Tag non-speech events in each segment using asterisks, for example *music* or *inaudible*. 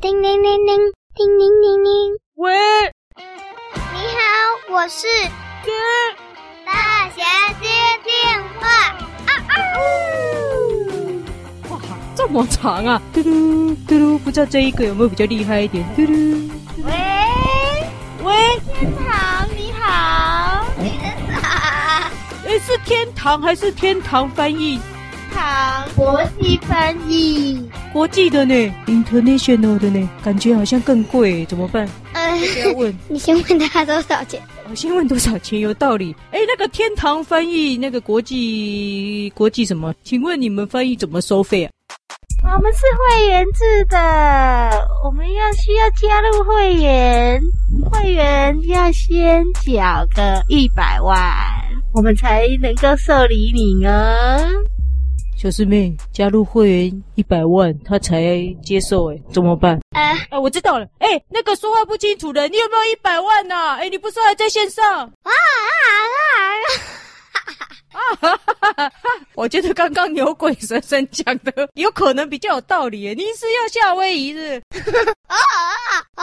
叮铃铃铃，叮铃铃铃。喂，你好，我是接大侠接电话。啊啊呜！哇，这么长啊！嘟噜嘟噜，不知道这一个有没有比较厉害一点？嘟噜。喂喂，天堂你好，你是啥？诶，是天堂还是天堂翻译？堂国际翻译，国际的呢，international 的呢，感觉好像更贵，怎么办？呃，不要问，*laughs* 你先问他多少钱？我先问多少钱，有道理。哎，那个天堂翻译，那个国际国际什么？请问你们翻译怎么收费啊？我们是会员制的，我们要需要加入会员，会员要先缴个一百万，我们才能够受理你哦。小师妹，加入会员一百万，他才接受哎，怎么办？呃，哎，我知道了，哎，那个说话不清楚的，你有没有一百万呐？哎，你不是还在线上？啊啊 *laughs* 啊！啊哈哈哈！我觉得刚刚牛鬼蛇神讲的有可能比较有道理耶，你是要夏威夷是？啊啊啊！哎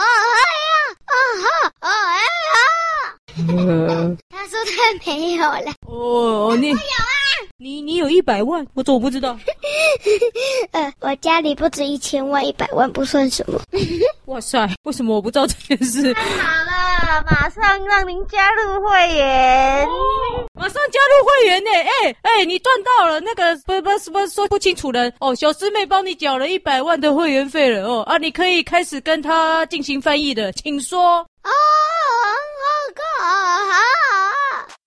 呀！啊哈！啊哎呀！呃，他说他没有了。哦，你有啊？你你有一百万，我怎么不知道？*laughs* 呃，我家里不止一千万，一百万不算什么。*laughs* 哇塞，为什么我不知道这件事？太好了，马上让您加入会员，哦、马上加入会员呢！哎哎，你赚到了那个不不不说不清楚的哦，小师妹帮你缴了一百万的会员费了哦啊，你可以开始跟他进行翻译的，请说。哦，好好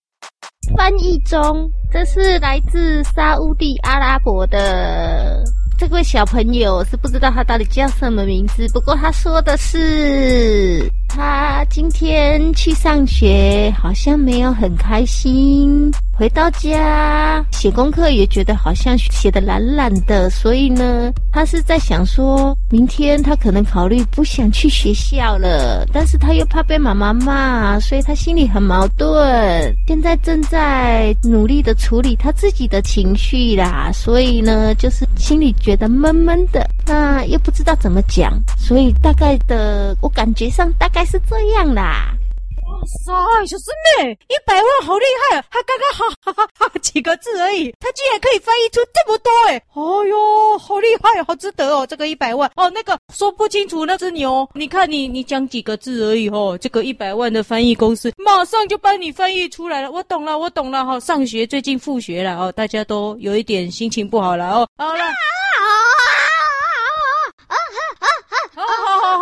翻译中，这是来自沙乌地阿拉伯的这位小朋友，是不知道他到底叫什么名字。不过他说的是，他今天去上学，好像没有很开心。回到家写功课也觉得好像写的懒懒的，所以呢，他是在想说，明天他可能考虑不想去学校了，但是他又怕被妈妈骂，所以他心里很矛盾。现在正在努力的处理他自己的情绪啦，所以呢，就是心里觉得闷闷的，那又不知道怎么讲，所以大概的，我感觉上大概是这样啦。哇塞，小师妹，一百万好厉害啊！还刚刚好哈哈哈几个字而已，他竟然可以翻译出这么多哎！哎哟，好厉害，好值得哦！这个一百万哦，那个说不清楚那只牛，你看你你讲几个字而已哦，这个一百万的翻译公司马上就帮你翻译出来了。我懂了，我懂了哈、上学最近复学了哦，大家都有一点心情不好了哦。好了。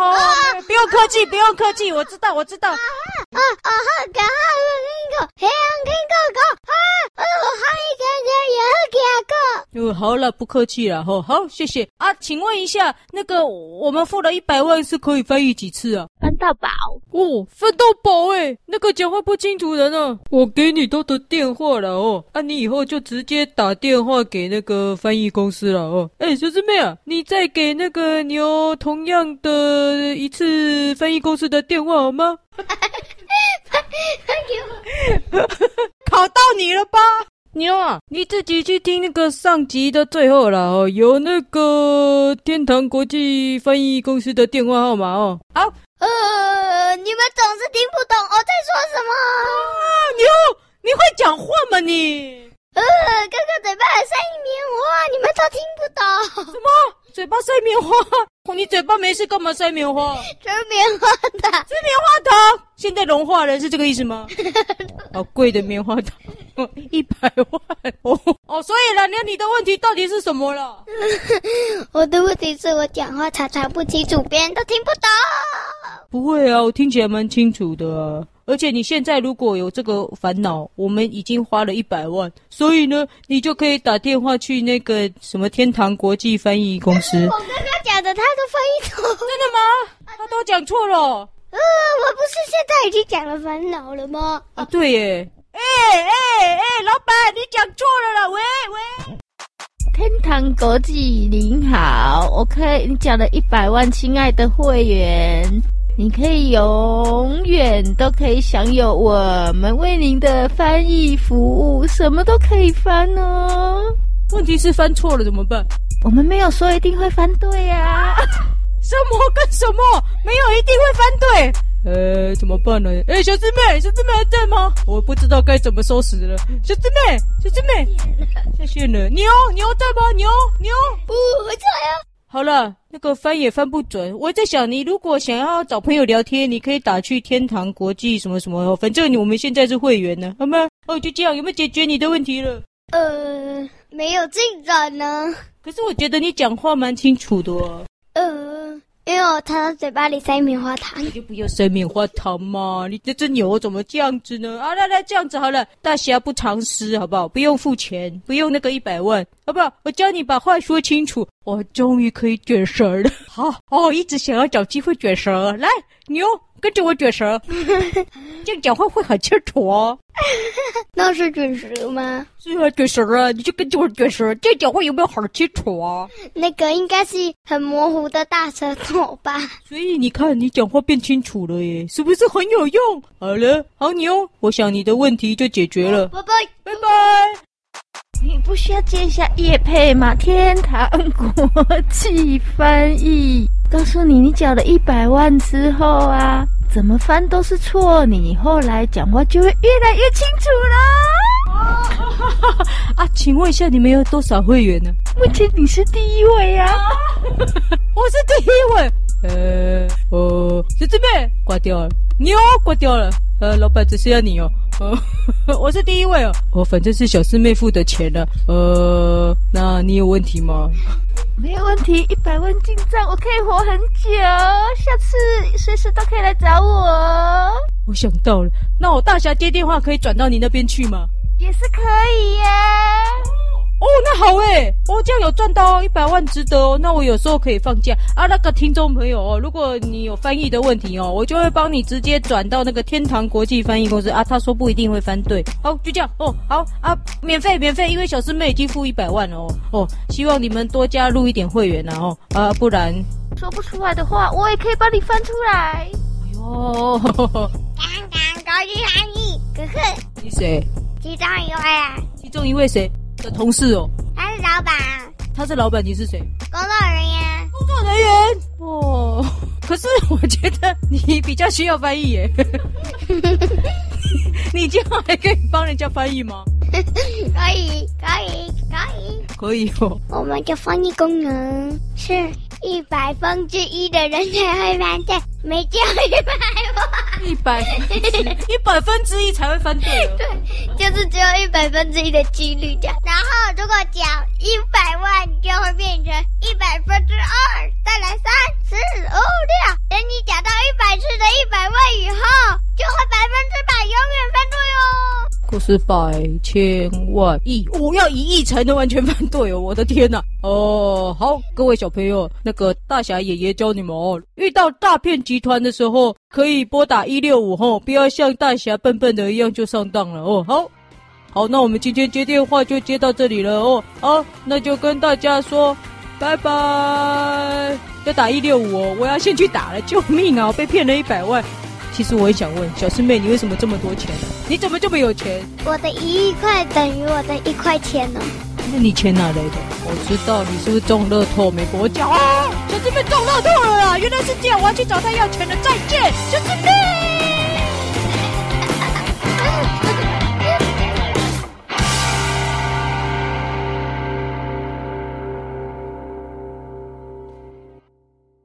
哦，不用客气，不用客气，我知道，我知道。啊啊啊！刚刚那个黑暗天哥哥啊，我还一个人也给个。嗯，好了，不客气了哈。好，谢谢啊。请问一下，那个我们付了一百万是可以翻译几次啊？翻到宝哦，翻到宝哎。那个讲话不清楚的呢，我给你他的电话了哦。啊，你以后就直接打电话给那个翻译公司了哦。哎，小师妹啊，你再给那个牛同样的一次翻译公司的电话好吗？*laughs* *laughs* 考到你了吧，牛啊！你自己去听那个上集的最后了哦，有那个天堂国际翻译公司的电话号码哦。好，呃，你们总是听不懂我在说什么。啊，牛，你会讲话吗你？呃，哥哥嘴巴还塞棉花，你们都听不懂。什么？嘴巴塞棉花？你嘴巴没事干嘛塞棉花？吃棉花糖，吃棉花糖，现在融化了，是这个意思吗？好 *laughs* 贵的棉花糖，*laughs* 一百万哦哦，所以了，那你的问题到底是什么了？*laughs* 我的问题是我讲话常常不清楚，别人都听不懂。不会啊，我听起来蛮清楚的啊。而且你现在如果有这个烦恼，我们已经花了一百万，所以呢，你就可以打电话去那个什么天堂国际翻译公司。我刚刚讲的他都翻译错，真的吗？他都讲错了。呃，我不是现在已经讲了烦恼了吗？啊，对耶。哎哎哎，老板，你讲错了啦！喂喂，天堂国际您好，OK，你讲了一百万，亲爱的会员。你可以永远都可以享有我们为您的翻译服务，什么都可以翻哦。问题是翻错了怎么办？我们没有说一定会翻对呀、啊。什么跟什么？没有一定会翻对。呃，怎么办呢？哎，小师妹，小师妹还在吗？我不知道该怎么收拾了。小师妹，小师妹，下线了。牛牛在吗？牛牛，不，我在啊。好了，那个翻也翻不准。我在想，你如果想要找朋友聊天，你可以打去天堂国际什么什么，反正我们现在是会员呢，好吗？哦，就这样，有没有解决你的问题了？呃，没有进展呢。可是我觉得你讲话蛮清楚的哦。呃。因为我他嘴巴里塞棉花糖，你就不要塞棉花糖嘛！你这只牛怎么这样子呢？啊，来来，这样子好了，大侠不藏私，好不好？不用付钱，不用那个一百万，好不好？我教你把话说清楚。我终于可以卷舌了，好哦，一直想要找机会卷舌，来牛。跟着我卷舌，*laughs* 这样讲话会很清楚哦。*laughs* 那是卷舌吗？是啊，卷舌啊！你就跟着我卷舌，这样讲话有没有很清楚啊？那个应该是很模糊的大舌头吧？所以你看，你讲话变清楚了耶，是不是很有用？好了，好牛，我想你的问题就解决了。拜拜，拜拜。你不需要接一下叶佩吗？天堂国际翻译。告诉你，你缴了一百万之后啊，怎么翻都是错，你后来讲话就会越来越清楚了。啊，*laughs* 啊，请问一下，你们有多少会员呢？目前你是第一位呀，啊。*laughs* 我是第一位。呃，哦，就这边挂掉了，牛挂掉了。呃，老板只需要你哦。呃，*laughs* 我是第一位哦。我反正是小师妹付的钱了。呃，那你有问题吗？没有问题，一百万进账，我可以活很久。下次随时都可以来找我。我想到了，那我大侠接电话可以转到你那边去吗？也是可以呀。哦，那好诶，哦，这样有赚到一百万，值得哦。那我有时候可以放假啊。那个听众朋友哦，如果你有翻译的问题哦，我就会帮你直接转到那个天堂国际翻译公司啊。他说不一定会翻对，好，就这样哦。好啊，免费免费，因为小师妹已经付一百万了哦。哦，希望你们多加入一点会员然后啊，不然说不出来的话，我也可以帮你翻出来。哎呦，天堂国际翻译，哥哥，你谁？其中一位啊。其中一位谁？的同事哦，他是老板，他是老板，你是谁？工作人员，工作人员哦。可是我觉得你比较需要翻译耶，*laughs* 你这样还可以帮人家翻译吗？可以，可以，可以，可以哦。我们的翻译功能是一百分之一的人才会翻对，没叫一百万，一百一百分之一才会翻对。对，就是只有一百分之一的几率这样。然后如果奖一百万，就会变成一百分之二，再来三四五六。等你奖到一百次的一百万以后，就会百分之百永远翻对哦。可是百千万亿，我要一亿才能完全翻对哦！我的天哪！哦，好，各位小朋友，那个大侠爷爷教你们哦，遇到诈骗集团的时候，可以拨打一六五吼，不要像大侠笨笨的一样就上当了哦。好，好，那我们今天接电话就接到这里了哦。好，那就跟大家说拜拜。要打一六五哦，我要先去打了，救命啊！我被骗了一百万。其实我也想问小师妹，你为什么这么多钱？你怎么这么有钱？我的一亿块等于我的一块钱呢？那你钱哪来的？我知道你是不是中乐透没跟我讲啊？小师妹中乐透了啦！原来是这样，我要去找他要钱了。再见，小师妹。